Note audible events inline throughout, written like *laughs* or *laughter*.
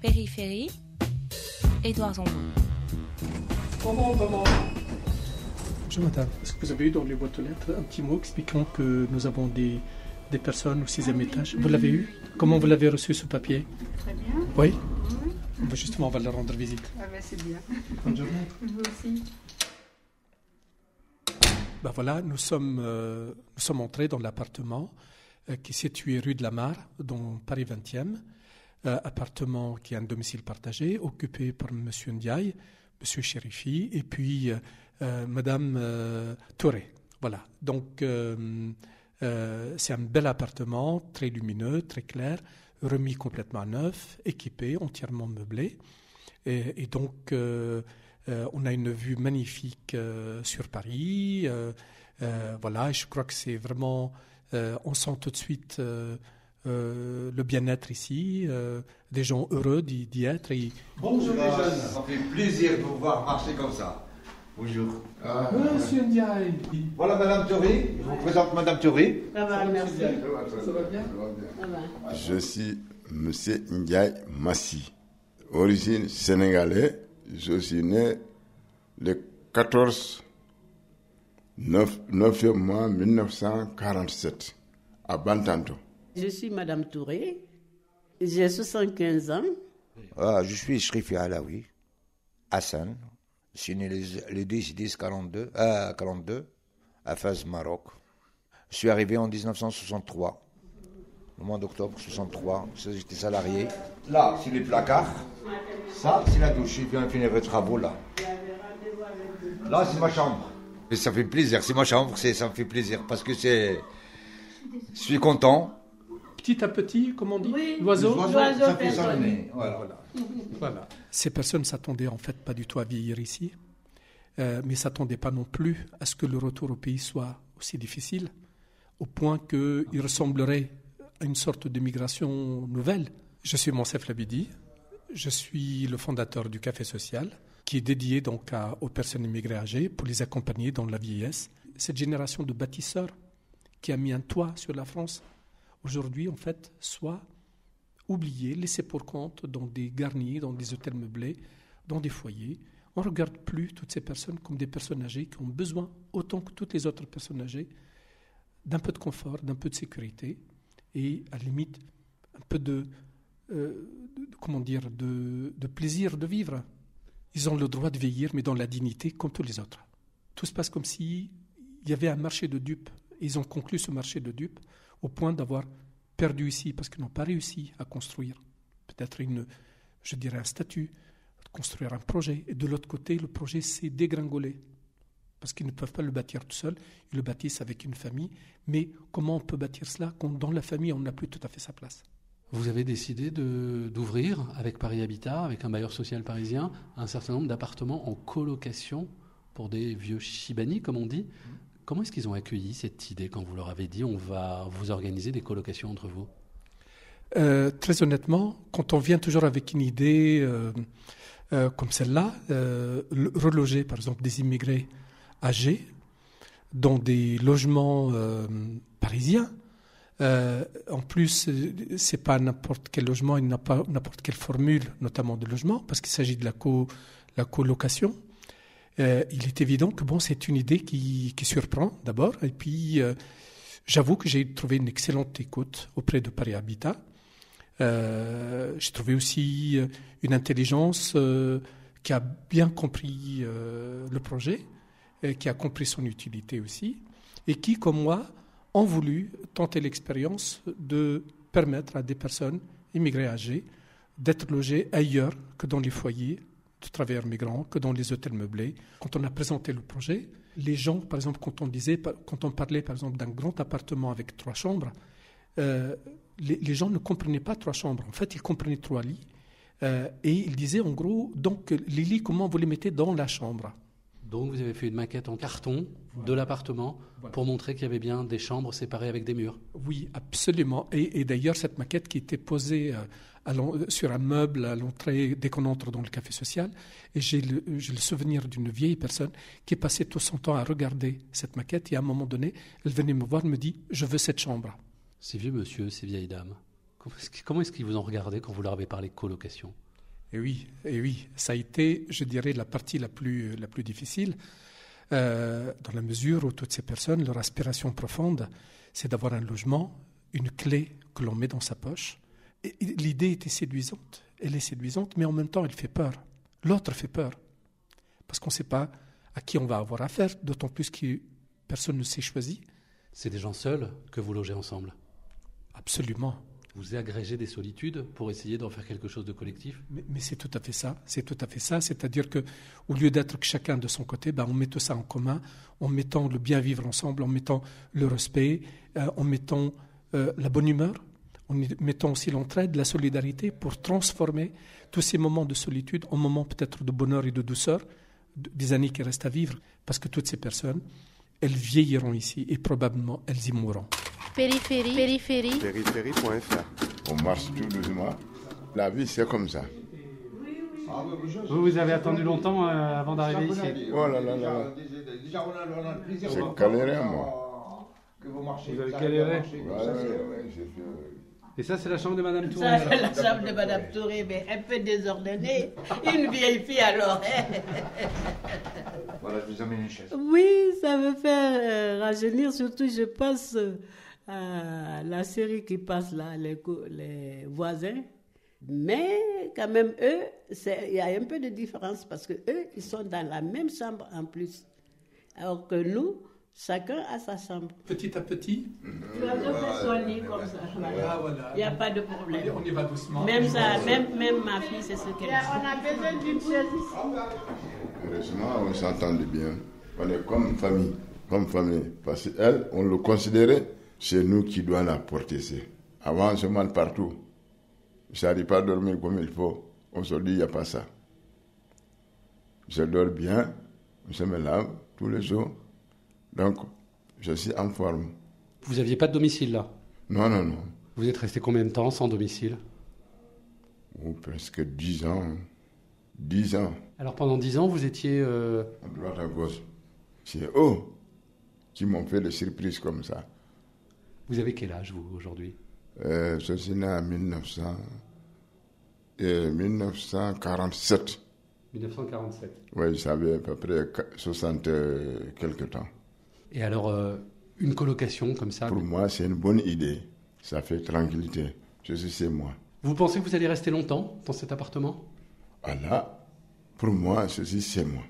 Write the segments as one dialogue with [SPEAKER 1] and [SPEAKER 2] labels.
[SPEAKER 1] Périphérie, Édouard Zombo.
[SPEAKER 2] Bonjour madame, est-ce que vous avez eu dans les boîtes aux lettres un petit mot expliquant que nous avons des, des personnes au sixième étage? Vous l'avez eu? Comment vous l'avez reçu ce papier?
[SPEAKER 3] Très bien.
[SPEAKER 2] Oui
[SPEAKER 3] Oui.
[SPEAKER 2] Bah, Justement, on va leur rendre visite.
[SPEAKER 3] Ah ben c'est bien.
[SPEAKER 2] Bonne journée. *laughs*
[SPEAKER 3] Vous aussi.
[SPEAKER 2] Ben voilà, nous sommes, euh, nous sommes entrés dans l'appartement euh, qui est situé rue de la Mare, dans Paris 20e. Euh, appartement qui est un domicile partagé, occupé par M. Ndiaye, M. Chérifi et puis euh, euh, euh, Touré. Voilà. Donc, c'est un bel appartement, très lumineux, très clair, remis complètement à neuf, équipé, entièrement meublé. Et, donc, on a une vue magnifique sur Paris. voilà, je crois que c'est vraiment. on sent tout de suite euh, le bien-être ici, euh, des gens heureux d'y d'y être. Et... Bonjour
[SPEAKER 4] Ça fait plaisir de vous voir marcher comme ça. Bonjour.
[SPEAKER 2] Monsieur Ndiaye
[SPEAKER 4] Voilà Madame Thury. Je vous présente Madame Thury.
[SPEAKER 3] Ça va, merci.
[SPEAKER 2] Ça va bien
[SPEAKER 3] Ça va.
[SPEAKER 5] Je suis M. Ndiaye Massi. Origine sénégalaise, je suis né le 14 9, 9 mois 1947 à Bantanto.
[SPEAKER 6] Je suis Madame Touré. J'ai 75 ans.
[SPEAKER 7] Ah, je suis Shrifi Alaoui, Hassan. Je suis né le, le 10 10 42, euh, 42 à Maroc. Je suis arrivé en 1963, le mois d'octobre 63. J'étais salarié.
[SPEAKER 4] Là, c'est les placards. Ça, c'est la douche. Je viens finir les travaux là. Là, c'est ma chambre.
[SPEAKER 7] Et ça fait plaisir, c'est ma chambre, ça me fait plaisir parce que c'est. Je suis content.
[SPEAKER 2] Petit à petit, comme on dit,
[SPEAKER 3] Oui.
[SPEAKER 2] l'oiseau.
[SPEAKER 4] Voilà. *laughs*
[SPEAKER 2] Voilà. Ces personnes s'attendaient en fait pas du tout à vieillir ici, euh, mais s'attendaient pas non plus à ce que le retour au pays soit aussi difficile, au point qu'il ressemblerait à une sorte de migration nouvelle. Je suis Monsef Labidi, je suis le fondateur du Café Social, qui est dédié donc à- aux personnes immigrées âgées pour les accompagner dans la vieillesse. Cette génération de bâtisseurs qui a mis un toit sur la France, aujourd'hui en fait, soit oubliés, laissés pour compte dans des garnis, dans des hôtels meublés, dans des foyers. On ne regarde plus toutes ces personnes comme des personnes âgées qui ont besoin, autant que toutes les autres personnes âgées, d'un peu de confort, d'un peu de sécurité et à la limite un peu de, euh, comment dire, de, de plaisir de vivre. Ils ont le droit de vieillir, mais dans la dignité comme tous les autres. Tout se passe comme s'il y avait un marché de dupes. Ils ont conclu ce marché de dupes au point d'avoir perdu ici parce qu'ils n'ont pas réussi à construire peut-être une, je dirais un statut, construire un projet. Et de l'autre côté, le projet s'est dégringolé parce qu'ils ne peuvent pas le bâtir tout seuls. Ils le bâtissent avec une famille. Mais comment on peut bâtir cela quand dans la famille on n'a plus tout à fait sa place?
[SPEAKER 8] Vous avez décidé d'ouvrir avec Paris Habitat, avec un bailleur social parisien, un certain nombre d'appartements en colocation pour des vieux chibani, comme on dit. Comment est-ce qu'ils ont accueilli cette idée quand vous leur avez dit on va vous organiser des colocations entre vous?
[SPEAKER 2] Euh, Très honnêtement, quand on vient toujours avec une idée euh, euh, comme celle-là, le- reloger par exemple des immigrés âgés dans des logements parisiens, en plus, c'est pas n'importe quel logement, il n'a pas n'importe quelle formule, notamment de logement, parce qu'il s'agit de la, co, la colocation. Euh, il est évident que bon, c'est une idée qui, surprend d'abord, et puis euh, j'avoue que j'ai trouvé une excellente écoute auprès de Paris Habitat. Euh, j'ai trouvé aussi une intelligence qui a bien compris le projet, et qui a compris son utilité aussi, et qui, comme moi, ont voulu tenter l'expérience de permettre à des personnes immigrées âgées d'être logées ailleurs que dans les foyers de travailleurs migrants, que dans les hôtels meublés. Quand on a présenté le projet, les gens, par exemple, quand on disait, quand on parlait, par exemple, d'un grand appartement avec trois chambres, euh, les, gens ne comprenaient pas trois chambres. En fait, ils comprenaient trois lits. Euh, et ils disaient, en gros, donc, les lits, comment vous les mettez dans la chambre?
[SPEAKER 8] Donc vous avez fait une maquette en carton de l'appartement pour montrer qu'il y avait bien des chambres séparées avec des murs.
[SPEAKER 2] Oui, absolument. Et, et d'ailleurs, cette maquette qui était posée euh, à sur un meuble à l'entrée dès qu'on entre dans le café social, et j'ai le, souvenir d'une vieille personne qui passait tout son temps à regarder cette maquette, et à un moment donné, elle venait me voir, me dit, je veux cette chambre.
[SPEAKER 8] Ces vieux monsieur, ces vieilles dames, comment est-ce que- comment est-ce qu'ils vous ont regardé quand vous leur avez parlé de colocation?
[SPEAKER 2] Et oui, et oui, ça a été, je dirais, la partie la plus, la plus difficile, euh, dans la mesure où toutes ces personnes, leur aspiration profonde, c'est d'avoir un logement, une clé que l'on met dans sa poche. Et L'idée était séduisante, elle est séduisante, mais en même temps, elle fait peur. L'autre fait peur, parce qu'on ne sait pas à qui on va avoir affaire, d'autant plus que personne ne s'est choisi.
[SPEAKER 8] C'est des gens seuls que vous logez ensemble?
[SPEAKER 2] Absolument.
[SPEAKER 8] Vous agrégez des solitudes pour essayer d'en faire quelque chose de collectif
[SPEAKER 2] Mais, c'est tout à fait ça. C'est tout à fait ça. C'est-à-dire que, au lieu d'être chacun de son côté, ben, on met tout ça en commun, en mettant le bien vivre ensemble, en mettant le respect, euh, en mettant euh, la bonne humeur, en mettant aussi l'entraide, la solidarité, pour transformer tous ces moments de solitude en moments peut-être de bonheur et de douceur, des années qui restent à vivre, parce que toutes ces personnes, elles vieilliront ici et probablement elles y mourront.
[SPEAKER 9] Périphérie, périphérie,
[SPEAKER 5] Périphérie.fr. On marche tout doucement. La vie, c'est comme ça.
[SPEAKER 8] Vous, vous avez attendu longtemps euh, avant d'arriver ici?
[SPEAKER 5] Oh là là là.
[SPEAKER 4] Déjà, on a, on a le plaisir
[SPEAKER 5] C'est
[SPEAKER 4] de-
[SPEAKER 5] galéré, moi.
[SPEAKER 4] Que vous marchez.
[SPEAKER 8] Vous avez galéré
[SPEAKER 5] j'ai
[SPEAKER 8] Et ça, c'est la chambre de Madame Touré.
[SPEAKER 6] Ça, la chambre de Madame Touré, mais un peu désordonnée. Une vieille fille alors.
[SPEAKER 7] Voilà, je vous amène une chaise.
[SPEAKER 6] Oui, ça me fait euh, rajeunir, surtout je pense euh, à la série qui passe là, les, les voisins. Mais quand même, eux, c'est- il y a un peu de différence parce que eux, ils sont dans la même chambre en plus. Alors que nous, chacun a sa chambre.
[SPEAKER 2] Petit à petit,
[SPEAKER 6] comme ça. voilà.
[SPEAKER 2] Ah, voilà.
[SPEAKER 6] Il n'y a pas de problème.
[SPEAKER 2] on y va doucement.
[SPEAKER 6] Même ça, même, même ma fille, c'est ce qu'elle dit. On a besoin d'une chaise
[SPEAKER 5] Heureusement, on s'entendait bien. On est comme famille. Comme famille. Parce qu'elle, on le considérait, c'est nous qui doit la porter. Avant, on se demande partout. Je n'arrive pas à dormir comme il faut. Aujourd'hui, il n'y a pas ça. Je dors bien. Je me lave tous les jours. Donc, je suis en forme.
[SPEAKER 8] Vous n'aviez pas de domicile là?
[SPEAKER 5] Non, non, non.
[SPEAKER 8] Vous êtes resté combien de temps sans domicile?
[SPEAKER 5] Ou presque 10 ans. 10 ans.
[SPEAKER 8] Alors pendant 10 ans, vous étiez... euh,
[SPEAKER 5] à droite à gauche. C'est eux qui m'ont fait des surprises comme ça.
[SPEAKER 8] Vous avez quel âge, vous, aujourd'hui?
[SPEAKER 5] Euh, je suis né en 1900, euh, 1947.
[SPEAKER 8] 1947.
[SPEAKER 5] Oui, j'avais à peu près qu- 60 euh, quelques temps.
[SPEAKER 8] Et alors, euh, une colocation comme ça,
[SPEAKER 5] Pour moi, c'est une bonne idée. Ça fait tranquillité. Je suis chez moi.
[SPEAKER 8] vous pensez que vous allez rester longtemps dans cet appartement?
[SPEAKER 5] Ah là, pour moi, je suis chez moi.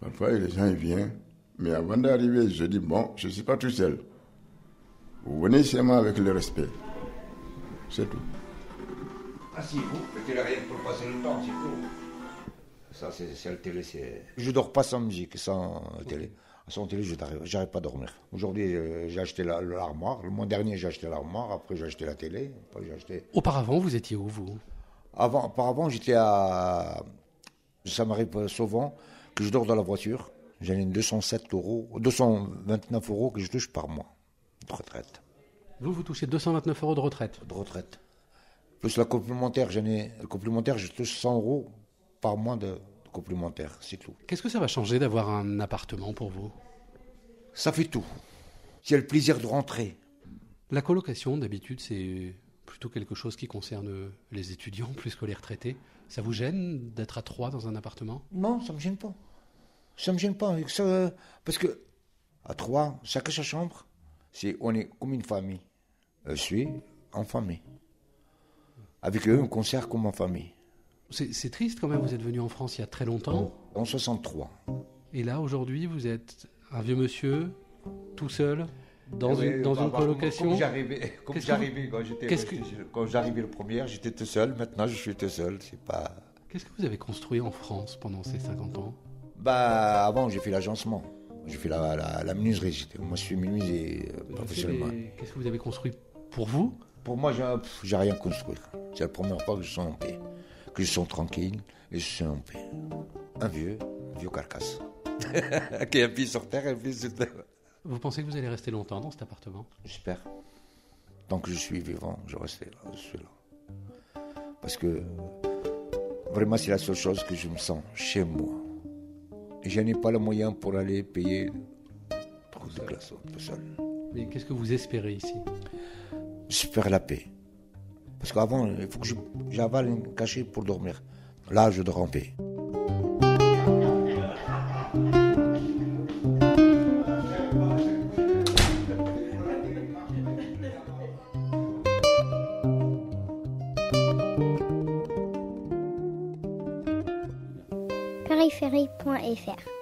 [SPEAKER 5] Parfois, les gens ils viennent. Mais avant d'arriver, je dis, bon, je ne suis pas tout seul. Vous venez chez moi avec le respect. C'est tout.
[SPEAKER 7] Asseyez-vous, mettez rien pour passer le temps, c'est tout. Ça, c'est c'est la télé, c'est... Je dors pas sans musique, sans télé. Sans télé, je n'arrive j'arrive pas à dormir. Aujourd'hui, euh, j'ai acheté la- l'armoire. Le mois dernier, j'ai acheté l'armoire. Après, j'ai acheté la télé. Après, j'ai acheté...
[SPEAKER 8] Auparavant, vous étiez où, vous?
[SPEAKER 7] Avant, auparavant, j'étais à... Ça m'arrive souvent que je dors dans la voiture. J'ai une 207 euros, 229 euros que je touche par mois de retraite.
[SPEAKER 8] Vous, vous touchez 229 euros de retraite.
[SPEAKER 7] de retraite. Plus la complémentaire, j'en ai, complémentaire, je touche 100 euros par mois de, de complémentaire, c'est tout.
[SPEAKER 8] Qu'est-ce que ça va changer d'avoir un appartement pour vous?
[SPEAKER 7] Ça fait tout. J'ai le plaisir de rentrer.
[SPEAKER 8] La colocation, d'habitude, c'est plutôt quelque chose qui concerne les étudiants *laughs* plus que les retraités. Ça vous gêne d'être à trois dans un appartement?
[SPEAKER 7] Non, ça me gêne pas. Ça me gêne pas. Ça, parce que, à trois, chacun sa chambre, c'est, on est comme une famille. Je suis en famille. Avec eux, on conserve comme en famille.
[SPEAKER 8] C'est triste quand même, vous êtes venu en France il y a très longtemps.
[SPEAKER 7] En 63.
[SPEAKER 8] Et là, aujourd'hui, vous êtes un vieux monsieur, tout seul, dans
[SPEAKER 7] Oui,
[SPEAKER 8] une, dans
[SPEAKER 7] bah,
[SPEAKER 8] une
[SPEAKER 7] bah,
[SPEAKER 8] colocation.
[SPEAKER 7] Comme j'arrivais, quand
[SPEAKER 8] que-
[SPEAKER 7] j'arrivais le premier, j'étais tout seul. Maintenant, je suis tout seul. C'est pas.
[SPEAKER 8] Qu'est-ce que vous avez construit en France pendant ces 50 ans?
[SPEAKER 7] Bah, avant, j'ai fait l'agencement. J'ai fait la, la, la menuiserie. Moi, je suis menuisier euh, professionnellement.
[SPEAKER 8] Qu'est-ce que vous avez construit pour vous?
[SPEAKER 7] Pour moi, j'ai rien construit. C'est la première fois que je suis en paix. Que je suis tranquille et je suis en paix. Un vieux, un vieux carcasse. *laughs* Qui a pied sur terre et un pied sur terre.
[SPEAKER 8] Vous pensez que vous allez rester longtemps dans cet appartement?
[SPEAKER 7] J'espère. Tant que je suis vivant, je reste là. Je suis là. Parce que vraiment, c'est la seule chose que je me sens chez moi. Je n'ai pas le moyen pour aller payer trop de glaçons tout seul.
[SPEAKER 8] Mais qu'est-ce que vous espérez ici?
[SPEAKER 7] J'espère la paix. Parce qu'avant, il faut que je- j'avale une cachette pour dormir. l'âge de ramper.
[SPEAKER 10] périphérie.fr